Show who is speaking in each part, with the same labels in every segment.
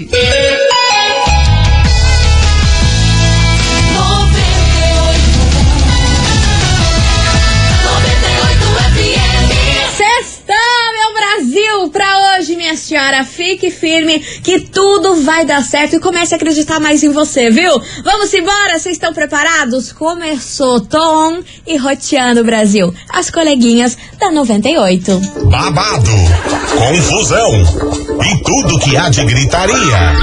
Speaker 1: Meu Brasil, pra senhora, fique firme que tudo vai dar certo e comece a acreditar mais em você, viu? Vamos embora, vocês estão preparados? Começou Tom e Roteando Brasil, as coleguinhas da 98.
Speaker 2: babado, confusão e tudo que há de gritaria.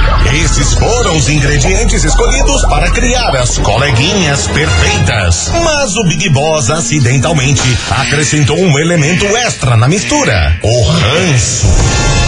Speaker 2: Esses foram os ingredientes escolhidos para criar as coleguinhas perfeitas. Mas o Big Boss acidentalmente acrescentou um elemento extra na mistura: o ranço.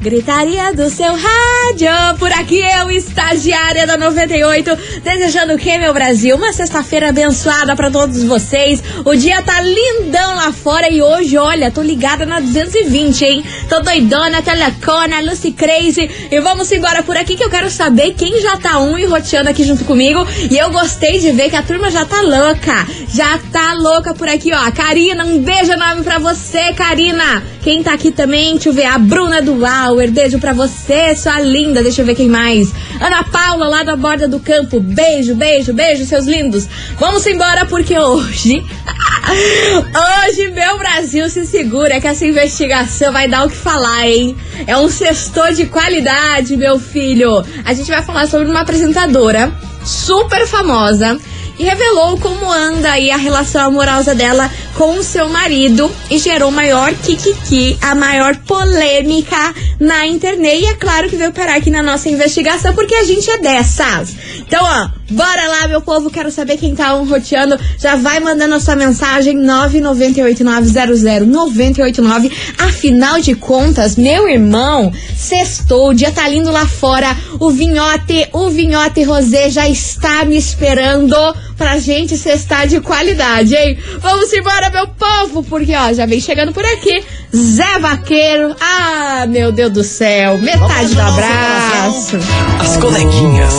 Speaker 1: Gritaria do seu rádio, por aqui eu, estagiária da 98, desejando que, meu Brasil? Uma sexta-feira abençoada pra todos vocês. O dia tá lindão lá fora e hoje, olha, tô ligada na 220, hein? Tô doidona, telecona, Lucy Crazy. E vamos embora por aqui que eu quero saber quem já tá um e roteando aqui junto comigo. E eu gostei de ver que a turma já tá louca. Já tá louca por aqui, ó. Karina, um beijo enorme pra você, Karina. Quem tá aqui também, deixa eu ver, a Bruna do Auer, beijo pra você, sua linda, deixa eu ver quem mais. Ana Paula, lá da borda do campo, beijo, beijo, beijo, seus lindos. Vamos embora porque hoje, hoje meu Brasil se segura que essa investigação vai dar o que falar, hein? É um sextor de qualidade, meu filho. A gente vai falar sobre uma apresentadora super famosa e revelou como anda aí a relação amorosa dela com o seu marido e gerou maior kikiki, a maior polêmica na internet. E é claro que veio parar aqui na nossa investigação, porque a gente é dessas. Então, ó, bora lá, meu povo, quero saber quem tá um roteando. Já vai mandando a sua mensagem 998900989. Afinal de contas, meu irmão, sextou, o dia tá lindo lá fora. O vinhote, o vinhote rosé já está me esperando pra gente cestar de qualidade, hein? Vamos embora, meu povo, porque ó, já vem chegando por aqui. Zé Vaqueiro, ah, meu Deus do céu, metade do abraço.
Speaker 3: As coleguinhas.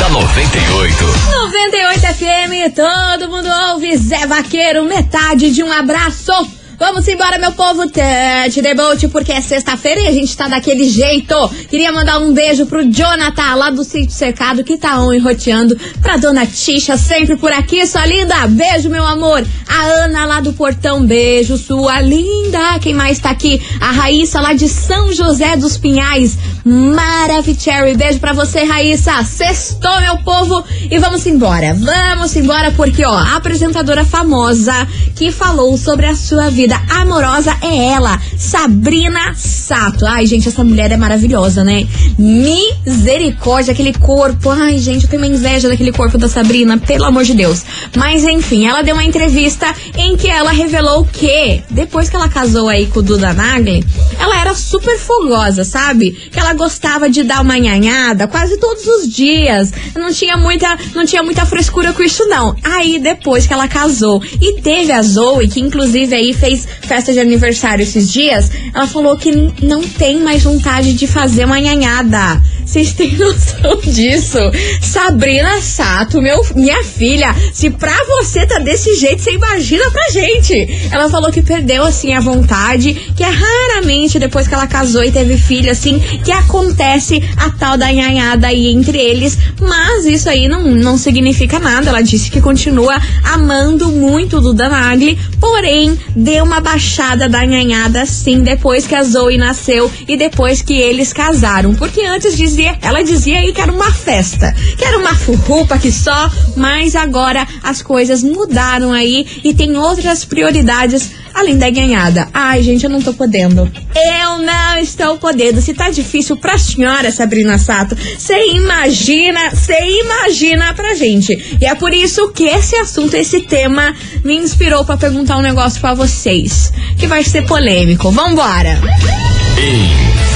Speaker 3: da 98.
Speaker 1: 98 FM, todo mundo ouve Zé Vaqueiro, metade de um abraço. Vamos embora, meu povo, Tete Debote, porque é sexta-feira e a gente tá daquele jeito. Queria mandar um beijo pro Jonathan, lá do Sítio Cercado, que tá on enroteando. Pra dona Tisha, sempre por aqui, sua linda. Beijo, meu amor. A Ana, lá do Portão, beijo, sua linda. Quem mais tá aqui? A Raíssa, lá de São José dos Pinhais. Maravicherry, beijo pra você, Raíssa. Sextou, meu povo. E vamos embora. Vamos embora, porque, ó, a apresentadora famosa que falou sobre a sua vida amorosa é ela, Sabrina Sato. Ai, gente, essa mulher é maravilhosa, né? Misericórdia, aquele corpo. Ai, gente, eu tenho uma inveja daquele corpo da Sabrina, pelo amor de Deus. Mas enfim, ela deu uma entrevista em que ela revelou que, depois que ela casou aí com o Duda Nagli, ela era super fogosa, sabe? Que ela gostava de dar uma nhanhada quase todos os dias. Não tinha muita, não tinha muita frescura com isso, não. Aí, depois que ela casou e teve a Zoe, que inclusive aí fez festa de aniversário esses dias, ela falou que não tem mais vontade de fazer uma nhanhada. Vocês têm noção disso? Sabrina Sato, meu, minha filha, se pra você tá desse jeito, você imagina pra gente. Ela falou que perdeu, assim, a vontade, que é raramente depois que ela casou e teve filho, assim, que acontece a tal da nhanhada aí entre eles. Mas isso aí não, não significa nada. Ela disse que continua amando muito Duda Nagli, porém, deu uma baixada da nhanhada, sim, depois que a Zoe nasceu e depois que eles casaram. Porque antes dizia, ela dizia aí que era uma festa, que era uma furrupa que só, mas agora as coisas mudaram aí e tem outras prioridades além da ganhada. Ai, gente, eu não tô podendo. Eu não estou podendo. Se tá difícil pra senhora, Sabrina Sato, você imagina, você imagina pra gente. E é por isso que esse assunto, esse tema, me inspirou pra perguntar um negócio pra vocês, que vai ser polêmico. Vambora!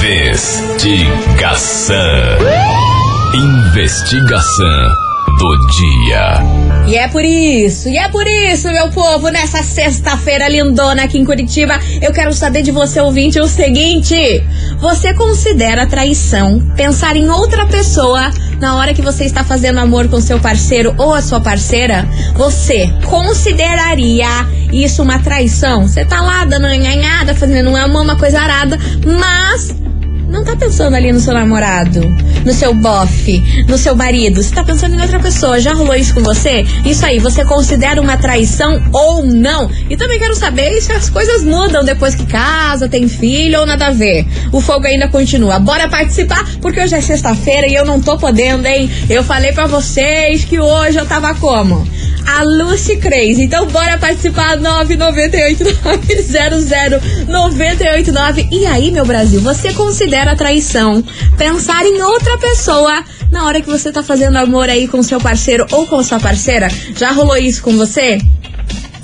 Speaker 3: Investigação. Investigação do dia.
Speaker 1: E é por isso, e é por isso, meu povo, nessa sexta-feira lindona aqui em Curitiba, eu quero saber de você, ouvinte, o seguinte: você considera traição pensar em outra pessoa na hora que você está fazendo amor com seu parceiro ou a sua parceira? Você consideraria isso uma traição? Você tá lá dando nhanhada, fazendo um amor, uma coisa arada, mas não tá pensando ali no seu namorado, no seu bofe, no seu marido. Você tá pensando em outra pessoa. Já rolou isso com você? Isso aí, você considera uma traição ou não? E também quero saber se as coisas mudam depois que casa, tem filho ou nada a ver. O fogo ainda continua. Bora participar, porque hoje é sexta-feira e eu não tô podendo, hein? Eu falei para vocês que hoje eu tava como? A Lucy Crazy. Então bora participar 998900989. E aí, meu Brasil, você considera traição pensar em outra pessoa na hora que você tá fazendo amor aí com seu parceiro ou com sua parceira? Já rolou isso com você?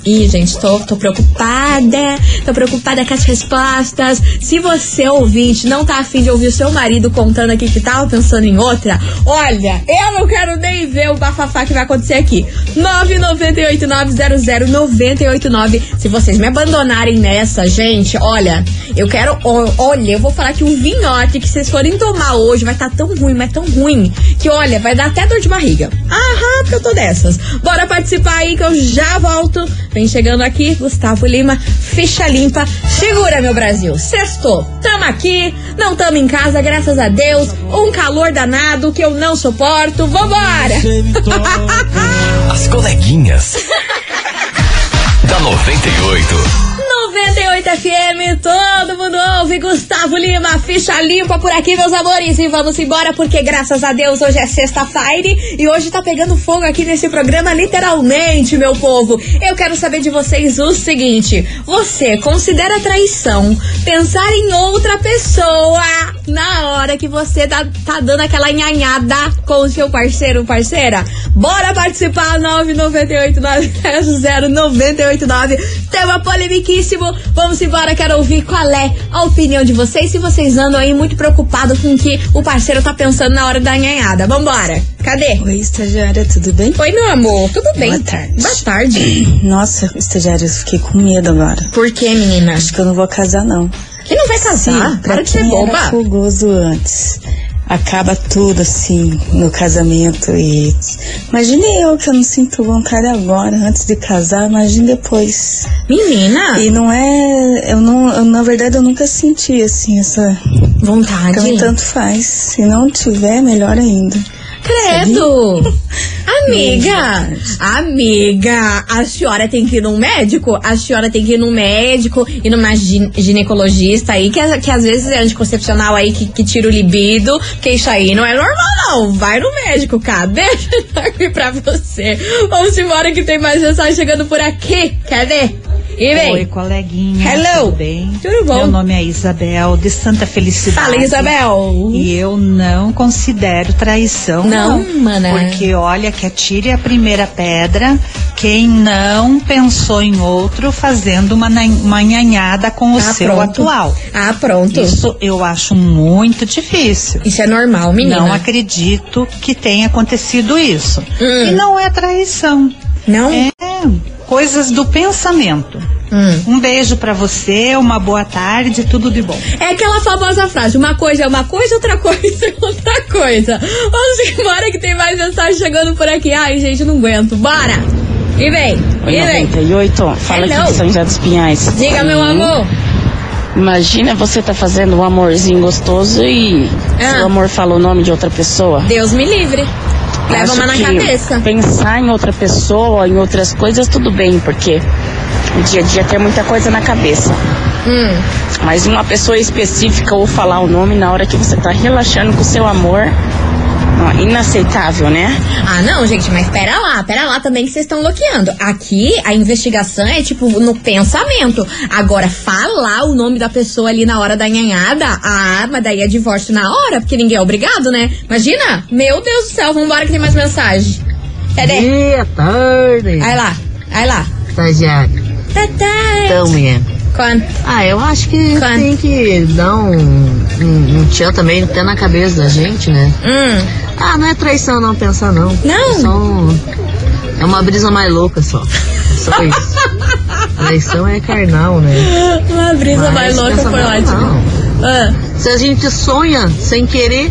Speaker 1: Ih, gente, tô, tô preocupada. Tô preocupada com as respostas. Se você, ouvinte, não tá afim de ouvir o seu marido contando aqui que tava pensando em outra, olha, eu não quero nem ver o bafafá que vai acontecer aqui. 998900989. Se vocês me abandonarem nessa, gente, olha, eu quero. Olha, eu vou falar que o vinhote que vocês forem tomar hoje vai estar tá tão ruim, mas tão ruim, que olha, vai dar até dor de barriga. Aham, porque eu tô dessas. Bora participar aí que eu já volto. Vem chegando aqui, Gustavo Lima, ficha limpa. Segura, meu Brasil. Sextou. Tamo aqui, não tamo em casa, graças a Deus. Um calor danado que eu não suporto. Vambora!
Speaker 3: As coleguinhas. da 98.
Speaker 1: 98 FM, todo mundo ouve. Gustavo Lima, ficha limpa por aqui, meus amores. E vamos embora, porque graças a Deus hoje é sexta-feira e hoje tá pegando fogo aqui nesse programa, literalmente, meu povo. Eu quero saber de vocês o seguinte: você considera traição pensar em outra pessoa na hora que você tá, tá dando aquela nhanhada com o seu parceiro parceira? Bora participar, 998 900 989. Tema polemiquíssimo Vamos embora, quero ouvir qual é a opinião de vocês. Se vocês andam aí muito preocupados com o que o parceiro tá pensando na hora da nhanhada. Vambora. Cadê?
Speaker 4: Oi, estagiária, tudo bem?
Speaker 1: Oi, meu amor, tudo bem?
Speaker 4: Boa tarde.
Speaker 1: Boa tarde.
Speaker 4: Nossa, estagiária, eu fiquei com medo agora.
Speaker 1: Por que, menina?
Speaker 4: Acho que eu não vou casar, não.
Speaker 1: Que não vai casar?
Speaker 4: Sim,
Speaker 1: Para de ser boba.
Speaker 4: Era fogoso antes. Acaba tudo assim no casamento e imagine eu que eu não sinto vontade agora antes de casar, imagine depois.
Speaker 1: Menina,
Speaker 4: E não é, eu não, eu, na verdade eu nunca senti assim essa,
Speaker 1: vontade.
Speaker 4: também tanto faz. Se não tiver, melhor ainda.
Speaker 1: Credo! Amiga, amiga, a senhora tem que ir num médico? A senhora tem que ir num médico e numa gin- ginecologista aí, que, que às vezes é anticoncepcional aí que, que tira o libido, que isso aí não é normal não. Vai no médico, cara. Deixa eu aqui pra você. Vamos embora que tem mais mensagem chegando por aqui. Cadê? E vem.
Speaker 5: Oi, coleguinha.
Speaker 1: Hello.
Speaker 5: Tudo bem?
Speaker 1: Tudo bom?
Speaker 5: Meu nome é Isabel, de Santa Felicidade.
Speaker 1: Fala, Isabel.
Speaker 5: E eu não considero traição,
Speaker 1: Não,
Speaker 5: não.
Speaker 1: mana.
Speaker 5: Porque olha que atire a primeira pedra quem não pensou em outro fazendo uma, na- uma nhanhada com o
Speaker 1: Ah,
Speaker 5: seu
Speaker 1: pronto.
Speaker 5: atual.
Speaker 1: Ah, pronto. Isso,
Speaker 5: Isso eu acho muito difícil.
Speaker 1: é normal, menina.
Speaker 5: Não acredito que tenha acontecido isso.
Speaker 1: Hum.
Speaker 5: E não é traição.
Speaker 1: Não?
Speaker 5: É coisas do pensamento.
Speaker 1: Hum.
Speaker 5: Um beijo pra você, uma boa tarde, tudo de bom.
Speaker 1: É aquela famosa frase: uma coisa é uma coisa, outra coisa é outra coisa. Vamos embora que tem mais mensagem chegando por aqui. Ai, gente, eu não aguento. Bora! E vem!
Speaker 6: Oi,
Speaker 1: e vem!
Speaker 6: 98, fala
Speaker 1: Hello.
Speaker 6: aqui de São José dos Pinhais.
Speaker 1: Diga, meu amor!
Speaker 6: Imagina você tá fazendo um amorzinho gostoso e
Speaker 1: Ah.
Speaker 6: seu amor fala o nome de outra pessoa.
Speaker 1: Deus me livre. Leva uma na cabeça.
Speaker 6: Pensar em outra pessoa, em outras coisas, tudo bem, porque o dia a dia tem muita coisa na cabeça.
Speaker 1: Hum.
Speaker 6: Mas uma pessoa específica ou falar o nome na hora que você tá relaxando com o seu amor, ó, inaceitável, né?
Speaker 1: Ah, não, gente, mas pera lá, pera lá também que vocês estão bloqueando. Aqui a investigação é tipo no pensamento. Agora, falar o nome da pessoa ali na hora da nhanhada, ah, mas daí é divórcio na hora, porque ninguém é obrigado, né? Imagina! Meu Deus do céu, vambora que tem mais mensagem. Cadê?
Speaker 7: Boa tarde,
Speaker 1: Aí lá, aí lá.
Speaker 7: estagiário.
Speaker 1: Tá, tá.
Speaker 7: Então, mulher.
Speaker 1: Quando?
Speaker 7: Ah, eu acho que
Speaker 1: Quando?
Speaker 7: tem que dar um, um, um tchan também até na cabeça da gente, né?
Speaker 1: Hum.
Speaker 7: Ah, não é traição não, pensar não.
Speaker 1: Não?
Speaker 7: É, só um- é uma brisa mais louca só. Só isso. traição é carnal, né?
Speaker 1: Uma brisa
Speaker 7: Mas
Speaker 1: mais louca foi ótimo. Ah,
Speaker 7: Se a gente sonha sem querer,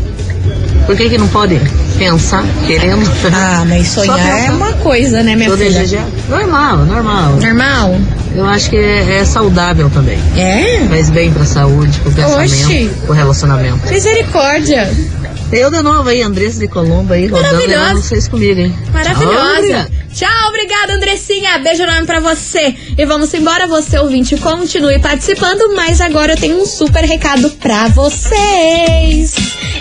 Speaker 7: por que que não pode pensar querendo?
Speaker 1: Ah, mas sonhar é uma coisa, né, minha
Speaker 7: Tô
Speaker 1: filha?
Speaker 7: Normal, normal.
Speaker 1: Normal?
Speaker 7: Eu acho que é, é saudável também.
Speaker 1: É?
Speaker 7: Faz bem pra saúde, pro pensamento,
Speaker 1: Oxi.
Speaker 7: pro relacionamento.
Speaker 1: Misericórdia.
Speaker 7: Eu de novo aí, Andressa de Colombo aí, rodando vocês comigo, hein?
Speaker 1: Maravilhosa.
Speaker 7: obrigado.
Speaker 1: Tchau, obrigada, Andressinha. Beijo enorme pra você. E vamos embora, você ouvinte, continue participando, mas agora eu tenho um super recado pra vocês.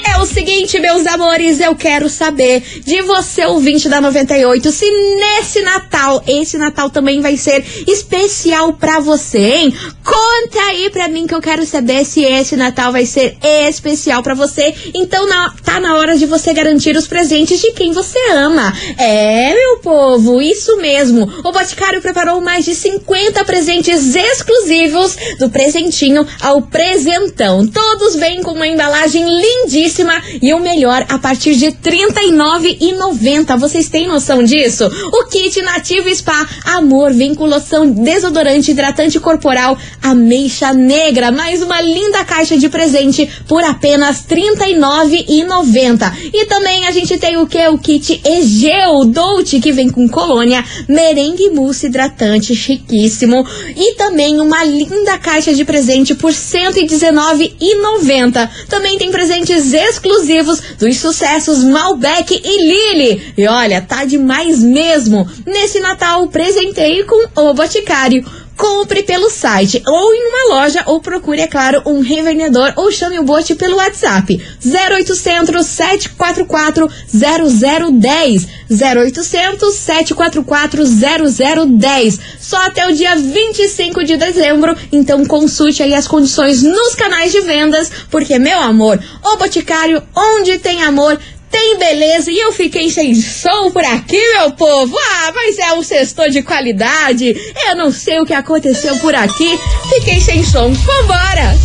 Speaker 1: É o seguinte, meus amores, eu quero saber de você, ouvinte da 98, se nesse Natal, esse Natal também vai ser especial pra você, hein? Conta aí pra mim que eu quero saber se esse Natal vai ser especial pra você. Então na- tá na hora de você garantir os presentes de quem você ama. É, meu povo, isso mesmo. O Boticário preparou mais de 50 presentes exclusivos do presentinho ao presentão. Todos vêm com uma embalagem lindíssima e o melhor a partir de R$ 39,90. Vocês têm noção disso? O kit Nativo Spa Amor loção desodorante hidratante corporal ameixa negra, mais uma linda caixa de presente por apenas R$ 39,90. E também a gente tem o que? O kit Egeu Dolce, que vem com colônia, merengue mousse hidratante chiquíssimo. E também uma linda caixa de presente por R$ 119,90. Também tem presentes exclusivos dos sucessos Malbec e Lily. E olha, tá demais mesmo. Nesse Natal, presenteie com o Boticário. Compre pelo site ou em uma loja ou procure, é claro, um revendedor ou chame o Bote pelo WhatsApp. 0800 744 0010 0800 744 0010 só até o dia 25 de dezembro, então consulte aí as condições nos canais de vendas, porque meu amor, o Boticário, onde tem amor, tem beleza e eu fiquei sem som por aqui, meu povo. Ah, mas é um sextor de qualidade. Eu não sei o que aconteceu por aqui. Fiquei sem som. Vambora!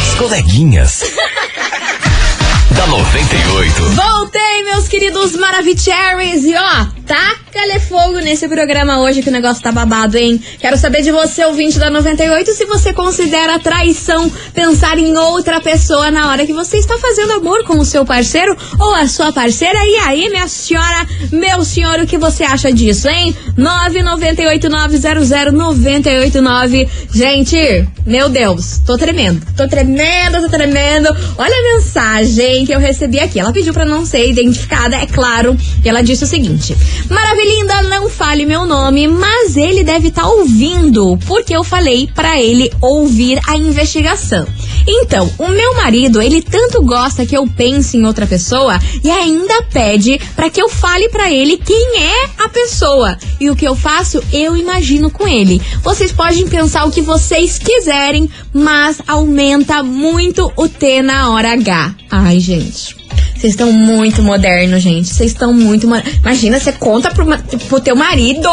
Speaker 3: As coleguinhas. da 98.
Speaker 1: Voltei, meus queridos Maravicheries. E ó, taca-lhe fogo nesse programa hoje que o negócio tá babado, hein? Quero saber de você, ouvinte da 98, se você considera traição pensar em outra pessoa na hora que você está fazendo amor com o seu parceiro ou a sua parceira. E aí, minha senhora, meu senhor, o que você acha disso, hein? 998900989. Gente, meu Deus, tô tremendo. Tô tremendo, tô tremendo. Olha a mensagem que eu recebi aqui. Ela pediu pra não ser identificada, é claro. E ela disse o seguinte: Maravilinda, não fale meu nome, mas ele deve estar ouvindo, porque eu falei pra ele ouvir a investigação. Então, o meu marido, ele tanto gosta que eu pense em outra pessoa e ainda pede pra que eu fale pra ele quem é a pessoa. E o que eu faço, eu imagino com ele. Vocês podem pensar o que vocês quiserem, mas aumenta muito o T na hora H. Ai, gente. Vocês estão muito modernos, gente. Vocês estão muito. Imagina, você conta pro, pro teu marido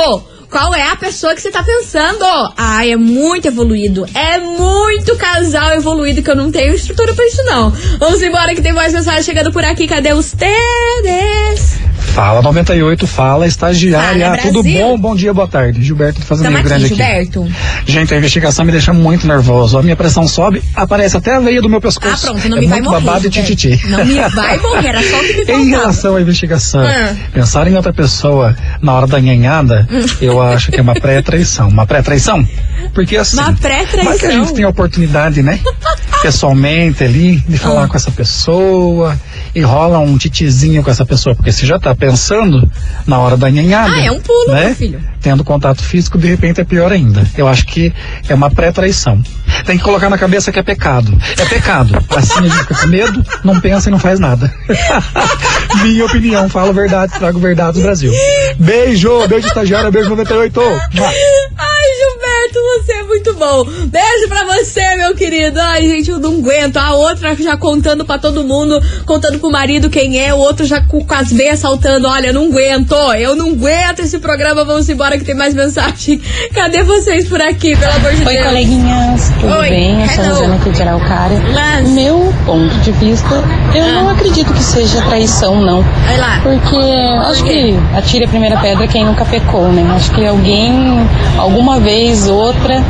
Speaker 1: qual é a pessoa que você tá pensando. Ai, é muito evoluído. É muito casal evoluído que eu não tenho estrutura pra isso, não. Vamos embora que tem mais mensagem chegando por aqui. Cadê os tedes?
Speaker 8: Fala 98, fala estagiária.
Speaker 1: Fala,
Speaker 8: Tudo bom? Bom dia, boa tarde. Gilberto do Fazenda Rio Grande aqui.
Speaker 1: Gilberto.
Speaker 8: Gente, a investigação me deixa muito nervoso. A minha pressão sobe, aparece até a veia do meu
Speaker 1: Ah,
Speaker 8: pescoço.
Speaker 1: pronto, não
Speaker 8: é
Speaker 1: me vai morrer.
Speaker 8: babado e tititi.
Speaker 1: Não me vai morrer, era só o que me
Speaker 8: Em
Speaker 1: faltava.
Speaker 8: relação à investigação,
Speaker 1: Ah.
Speaker 8: pensar em outra pessoa na hora da nhanhada, eu acho que é uma pré-traição. Uma pré-traição? Porque assim.
Speaker 1: Uma pré-traição?
Speaker 8: Mas que a gente tem a oportunidade, né? Pessoalmente ali, de falar
Speaker 1: Ah.
Speaker 8: com essa pessoa e rola um titizinho com essa pessoa, porque você já tá pensando na hora da nhanhada.
Speaker 1: Ah, é um pulo,
Speaker 8: né?
Speaker 1: meu filho.
Speaker 8: Tendo contato físico, de repente é pior ainda. Eu acho que é uma pré-traição. Tem que colocar na cabeça que é pecado. É pecado. Assim a gente fica com medo, não pensa e não faz nada. Minha opinião, falo verdade, trago verdade do Brasil. Beijo, beijo estagiária, beijo 98. Mua.
Speaker 1: Ai, Gilberto, você é muito bom. Beijo pra você, meu querido. Ai, gente, eu não aguento. A outra já contando pra todo mundo, contando pro marido quem é, o outro já com, com as veias saltando. Olha, não aguento. Eu não aguento esse programa. Vamos embora que tem mais mensagem. Cadê vocês por aqui, pelo amor de
Speaker 6: Oi,
Speaker 1: Deus?
Speaker 6: coleguinhas, tudo
Speaker 1: Oi,
Speaker 6: bem? Eu sou a
Speaker 1: hello.
Speaker 6: Rosana aqui de Araucária.
Speaker 1: Mas-
Speaker 6: Meu ponto de vista, eu não acredito que seja traição, não.
Speaker 1: Vai lá.
Speaker 6: Porque acho que atire a primeira pedra quem nunca pecou, né? Acho que alguém, alguma vez, outra,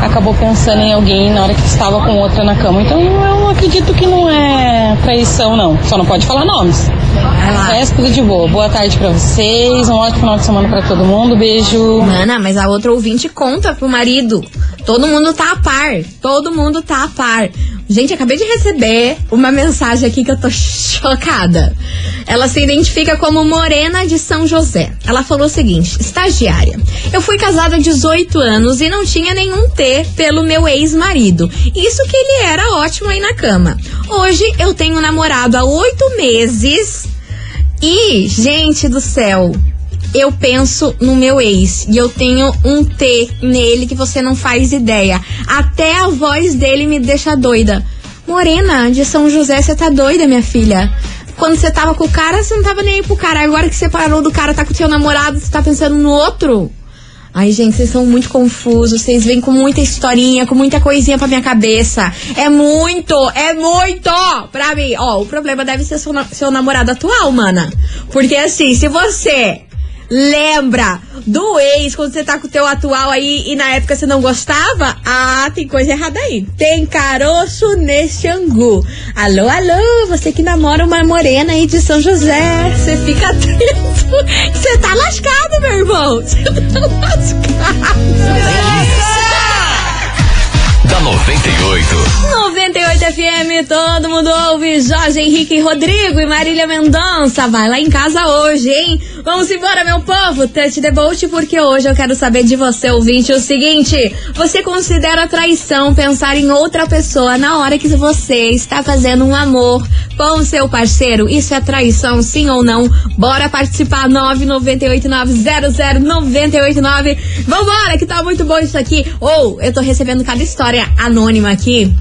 Speaker 6: acabou pensando em alguém na hora que estava com outra na cama. Então eu acredito que não é traição, não. Só não pode falar nomes.
Speaker 1: Lá.
Speaker 6: Resto tudo de boa. Boa tarde pra vocês, um ótimo final de semana pra todo mundo. Beijo.
Speaker 1: Mana, mas a outra ouvinte conta pro marido. Todo mundo tá a par. Todo mundo tá a par. Gente, acabei de receber uma mensagem aqui que eu tô chocada. Ela se identifica como Morena de São José. Ela falou o seguinte: estagiária. Eu fui casada há 18 anos e não tinha nenhum T pelo meu ex-marido. Isso que ele era ótimo aí na cama. Hoje eu tenho namorado há oito meses e, gente do céu, eu penso no meu ex e eu tenho um T nele que você não faz ideia. Até a voz dele me deixa doida. Morena, de São José, você tá doida, minha filha? Quando você tava com o cara, você não tava nem aí pro cara. Agora que você parou do cara, tá com o seu namorado, você tá pensando no outro? Ai, gente, vocês são muito confusos. Vocês vêm com muita historinha, com muita coisinha pra minha cabeça. É muito, é muito pra mim. Ó, o problema deve ser seu, seu namorado atual, mana. Porque assim, se você lembra do ex quando você tá com o teu atual aí e na época você não gostava, ah, tem coisa errada aí. Tem caroço nesse angu. Alô, alô, você que namora uma morena aí de São José, você fica atento. Você tá lascado, meu irmão. Você tá lascado.
Speaker 3: Da 98.
Speaker 1: 98 FM, todo mundo ouve. Jorge Henrique Rodrigo e Marília Mendonça. Vai lá em casa hoje, hein? Vamos embora, meu povo. Touch the boat, porque hoje eu quero saber de você, ouvinte, o seguinte: você considera traição pensar em outra pessoa na hora que você está fazendo um amor com o seu parceiro? Isso é traição, sim ou não? Bora participar, 998900989. Vambora, que tá muito bom isso aqui. Ou, eu tô recebendo cada história anônima aqui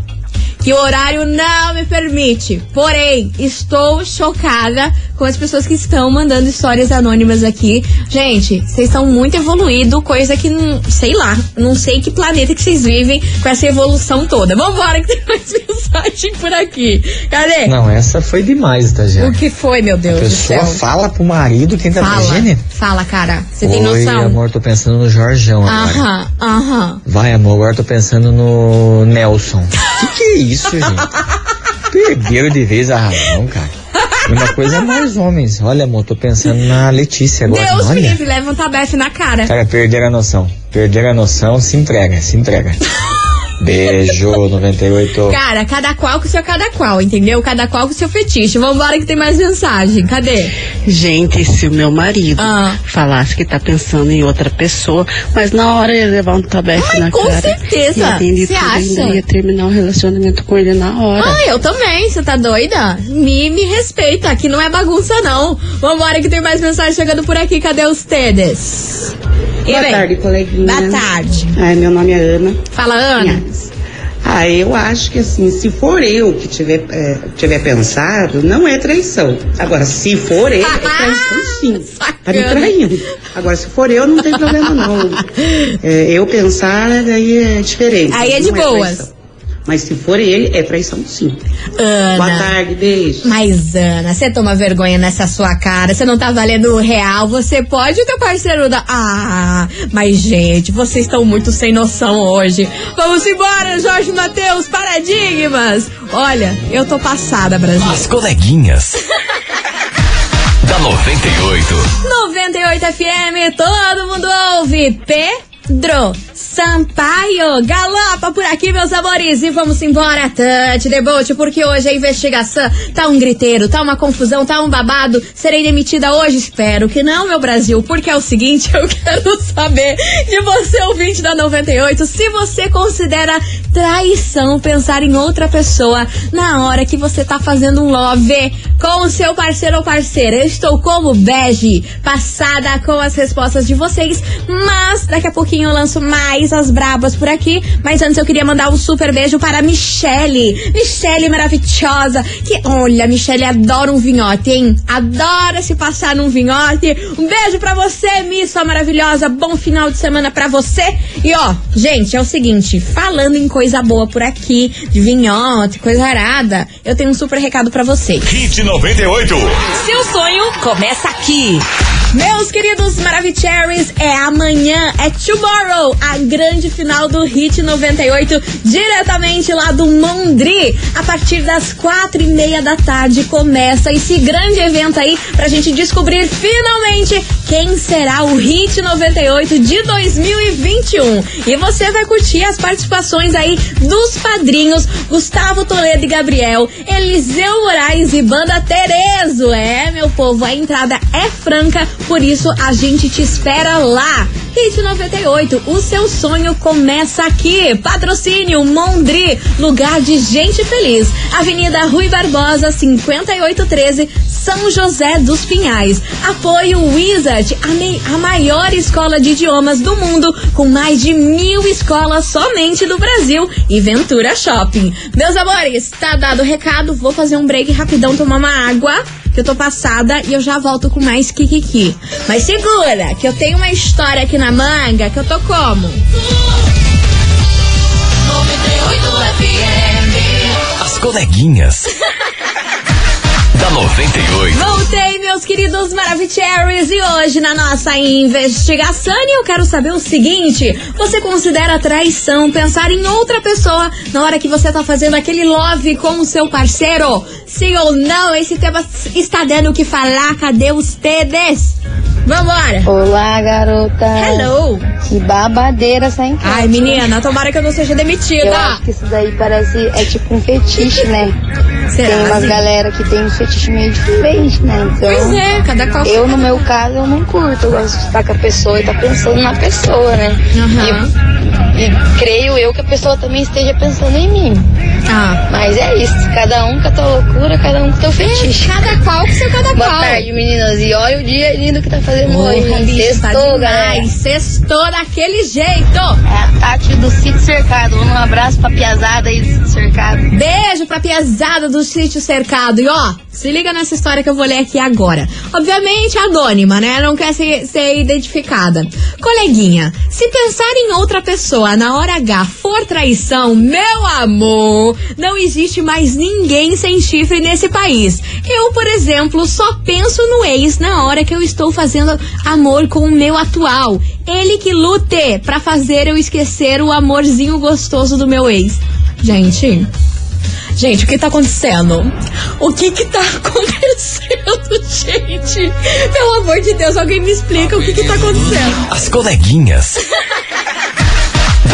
Speaker 1: que o horário não me permite. Porém, estou chocada com as pessoas que estão mandando histórias anônimas aqui. Gente, vocês estão muito evoluídos, coisa que, não, sei lá, não sei que planeta que vocês vivem com essa evolução toda. Vambora, que tem mais mensagem por aqui. Cadê?
Speaker 9: Não, essa foi demais,
Speaker 1: O
Speaker 9: estagiário.
Speaker 1: que foi, meu Deus
Speaker 9: A
Speaker 1: do
Speaker 9: pessoa fala pro marido quem tá
Speaker 1: Fala, fala, cara. Você tem noção?
Speaker 9: amor, tô pensando no Jorjão agora.
Speaker 1: Aham, aham.
Speaker 9: Vai, amor, agora tô pensando no Nelson. Que que é isso, gente? Perderam de vez a razão, cara. Uma coisa é mais homens. Olha, amor, tô pensando na Letícia agora.
Speaker 1: Deus,
Speaker 9: Olha.
Speaker 1: Felipe, leva um tabefe na cara.
Speaker 9: Cara, perderam a noção. Perderam a noção, se entrega, se entrega. Beijo, 98.
Speaker 1: Cara, cada qual com seu cada qual, entendeu? Cada qual com seu fetiche. Vambora que tem mais mensagem. Cadê?
Speaker 10: Gente, se o meu marido
Speaker 1: Ah.
Speaker 10: falasse que tá pensando em outra pessoa, mas na hora ele levar um tabefe na
Speaker 1: com
Speaker 10: cara.
Speaker 1: certeza.
Speaker 10: ia atender
Speaker 1: Cê
Speaker 10: tudo,
Speaker 1: acha?
Speaker 10: ainda ia terminar o relacionamento com ele na hora.
Speaker 1: Ah, eu também, você tá doida? Me, me respeita, aqui não é bagunça não. Vambora que tem mais mensagem chegando por aqui. Cadê os tedes?
Speaker 10: Boa tarde, coleguinha.
Speaker 1: Boa tarde.
Speaker 10: Ai, meu nome é Ana.
Speaker 1: Fala, Ana.
Speaker 10: Ah, eu acho que assim, se for eu que tiver, é, tiver pensado, não é traição. Agora, se for ele, é traição sim. Tá me traindo. Agora, se for eu, não tem problema não. É, eu pensar, daí é diferente.
Speaker 1: Aí é de
Speaker 10: Não
Speaker 1: boas.
Speaker 10: Mas se for ele, é traição sim.
Speaker 1: Ana.
Speaker 10: Boa tarde, beijo.
Speaker 1: Mas, Ana, você toma vergonha nessa sua cara. Você não tá valendo o real. Você pode, o teu parceiro dá. Ah, mas, gente, vocês estão muito sem noção hoje. Vamos embora, Jorge Matheus, paradigmas. Olha, eu tô passada, Brasil.
Speaker 3: As coleguinhas. da 98.
Speaker 1: 98 FM, todo mundo ouve. Pedro Sampaio, galopa por aqui, meus amores. E vamos embora, Tante Debote, porque hoje a investigação tá um griteiro, tá uma confusão, tá um babado. Serei demitida hoje? Espero que não, meu Brasil, porque é o seguinte, eu quero saber de você, ouvinte da 98, se você considera traição pensar em outra pessoa na hora que você tá fazendo um love com o seu parceiro ou parceira. Eu estou como bege, passada com as respostas de vocês, mas daqui a pouquinho pouquinho eu lanço mais as brabas por aqui. Mas antes eu queria mandar um super beijo para a Michele. Michele maravilhosa. Que, olha, Michele adora um vinhote, hein? Adora se passar num vinhote. Um beijo pra você, Miss, sua maravilhosa. Bom final de semana pra você. E ó, gente, é o seguinte: falando em coisa boa por aqui, de vinhote, coisa arada, eu tenho um super recado pra vocês.
Speaker 2: Hit 98.
Speaker 11: Seu sonho começa aqui.
Speaker 1: Meus queridos Maravicheries, é amanhã, é tomorrow, a grande final do Hit 98, diretamente lá do Mondri. A partir das quatro e meia da tarde começa esse grande evento aí pra gente descobrir finalmente quem será o Hit 98 de 2021. E você vai curtir as participações aí dos padrinhos Gustavo Toledo e Gabriel, Eliseu Moraes e Banda Terezo. É, meu povo, a entrada é franca, por isso a gente te espera lá. Hit 98, o seu sonho começa aqui. Patrocínio Mondri, lugar de gente feliz. Avenida Rui Barbosa, 5813, São José dos Pinhais. Apoio Wizard, a, mei- a maior escola de idiomas do mundo, com mais de mil escolas somente do Brasil e Ventura Shopping. Meus amores, tá dado o recado. Vou fazer um break rapidão, tomar uma água que eu tô passada e eu já volto com mais Kikiki. Mas segura, que eu tenho uma história aqui na manga que eu tô como?
Speaker 3: As coleguinhas. da 98.
Speaker 1: Voltei, meus queridos Maravicheries, e hoje na nossa investigação eu quero saber o seguinte: você considera traição pensar em outra pessoa na hora que você tá fazendo aquele love com o seu parceiro? Sim ou não? Esse tema está dando o que falar, cadê os tedes? Vambora!
Speaker 12: Olá, garota.
Speaker 1: Hello!
Speaker 12: Que babadeira essa enquete.
Speaker 1: Ai, menina, tomara que eu não seja
Speaker 12: Eu
Speaker 1: demitida.
Speaker 12: acho que isso daí parece, é tipo um fetiche, né?
Speaker 1: Será,
Speaker 12: Tem umas
Speaker 1: assim?
Speaker 12: galera que tem um fetiche meio diferente, né? Então,
Speaker 1: Pois é, cada qual.
Speaker 12: eu no meu caso, eu não curto. Eu gosto de estar com a pessoa e estar pensando na pessoa, né?
Speaker 1: Aham.
Speaker 12: E, e creio eu que a pessoa também esteja pensando em mim.
Speaker 1: Ah.
Speaker 12: Mas é isso, cada um com a tua loucura, cada um com o teu fetiche.
Speaker 1: Cada qual com seu cada
Speaker 12: Boa
Speaker 1: qual.
Speaker 12: tarde, meninas. E olha o dia lindo que tá fazendo hoje.
Speaker 1: Porra, tá
Speaker 12: Sextou, galera.
Speaker 1: Sextou daquele jeito.
Speaker 12: É a Tati do Sítio Cercado. Um abraço pra piazada aí do Sítio Cercado.
Speaker 1: Beijo pra piazada do sítio cercado. E ó, se liga nessa história que eu vou ler aqui agora. Obviamente anônima, né? Não quer ser, ser identificada. Coleguinha, se pensar em outra pessoa na hora H for traição, meu amor, não existe mais ninguém sem chifre nesse país. Eu, por exemplo, só penso no ex na hora que eu estou fazendo amor com o meu atual. Ele que lute pra fazer eu esquecer o amorzinho gostoso do meu ex. Gente, Gente, o que tá acontecendo? O que que tá acontecendo, gente? Pelo amor de Deus, alguém me explica o que que tá acontecendo.
Speaker 3: As coleguinhas.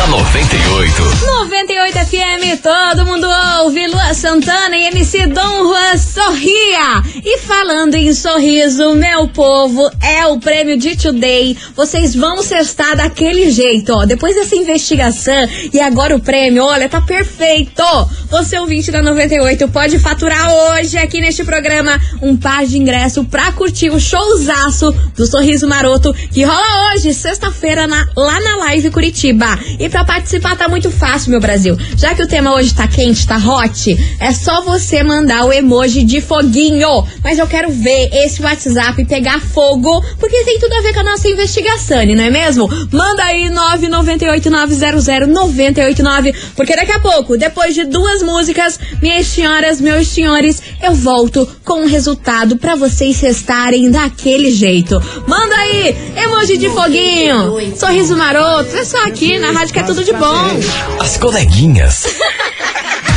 Speaker 3: da 98.
Speaker 1: 98 FM, todo mundo ouve Lua Santana e MC Dom Juan Sorria. E falando em sorriso, meu povo, é o prêmio de Today. Vocês vão cestar daquele jeito, ó. Depois dessa investigação e agora o prêmio, olha, tá perfeito. Você, ouvinte da 98, pode faturar hoje aqui neste programa um par de ingresso pra curtir o showzaço do Sorriso Maroto que rola hoje, sexta-feira, lá na Live Curitiba. E pra participar tá muito fácil, meu Brasil. Já que o tema hoje tá quente, tá hot, é só você mandar o emoji de foguinho. Mas eu quero ver esse WhatsApp pegar fogo, porque tem tudo a ver com a nossa investigação, não é mesmo? Manda aí 998900989, porque daqui a pouco, depois de duas músicas, minhas senhoras, meus senhores, eu volto com o resultado pra vocês restarem daquele jeito. Manda aí, emoji de foguinho, sorriso maroto, é só aqui na rádio tudo de bom.
Speaker 3: As coleguinhas.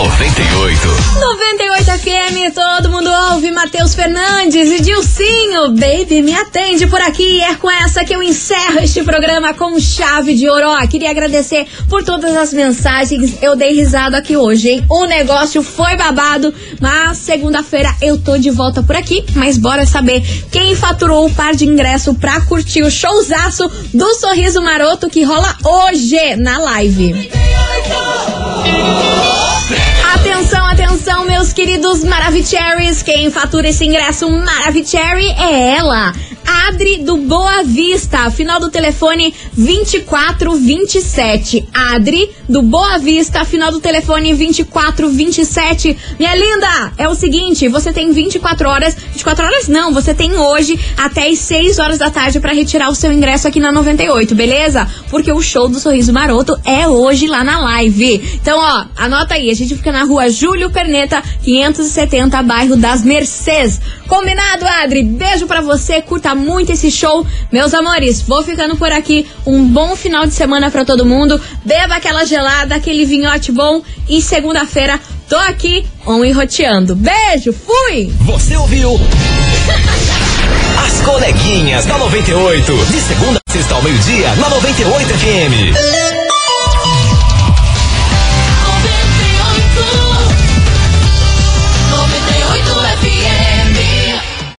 Speaker 3: da 98.
Speaker 1: 98 FM, todo mundo ouve. Matheus Fernandes e Dilcinho, baby, me atende por aqui. É com essa que eu encerro este programa com chave de ouro. Ó, queria agradecer por todas as mensagens. Eu dei risada aqui hoje, hein? O negócio foi babado, mas segunda-feira eu tô de volta por aqui. Mas bora saber quem faturou o par de ingresso pra curtir o showzaço do Sorriso Maroto que rola hoje na live. Atenção, atenção, meus queridos Maravicheries. Quem fatura esse ingresso Maravicherry é ela, Adri do Boa Vista, final do telefone 2427. Adri do Boa Vista, final do telefone 2427. Minha linda, é o seguinte, você tem 24 horas, 24 horas não, você tem hoje até as 6 horas da tarde para retirar o seu ingresso aqui na 98, beleza? Porque o show do Sorriso Maroto é hoje lá na live. Então, ó, anota aí, a gente fica na rua Júlio Perneta, 570, bairro das Mercês. Combinado, Adri? Beijo pra você, curta muito esse show. Meus amores, vou ficando por aqui. Um bom final de semana pra todo mundo. Beba aquela gelada, aquele vinhote bom. E segunda-feira, tô aqui, on e roteando. Beijo, fui!
Speaker 3: Você ouviu? As coleguinhas da 98. De segunda a sexta ao meio-dia, na 98 FM.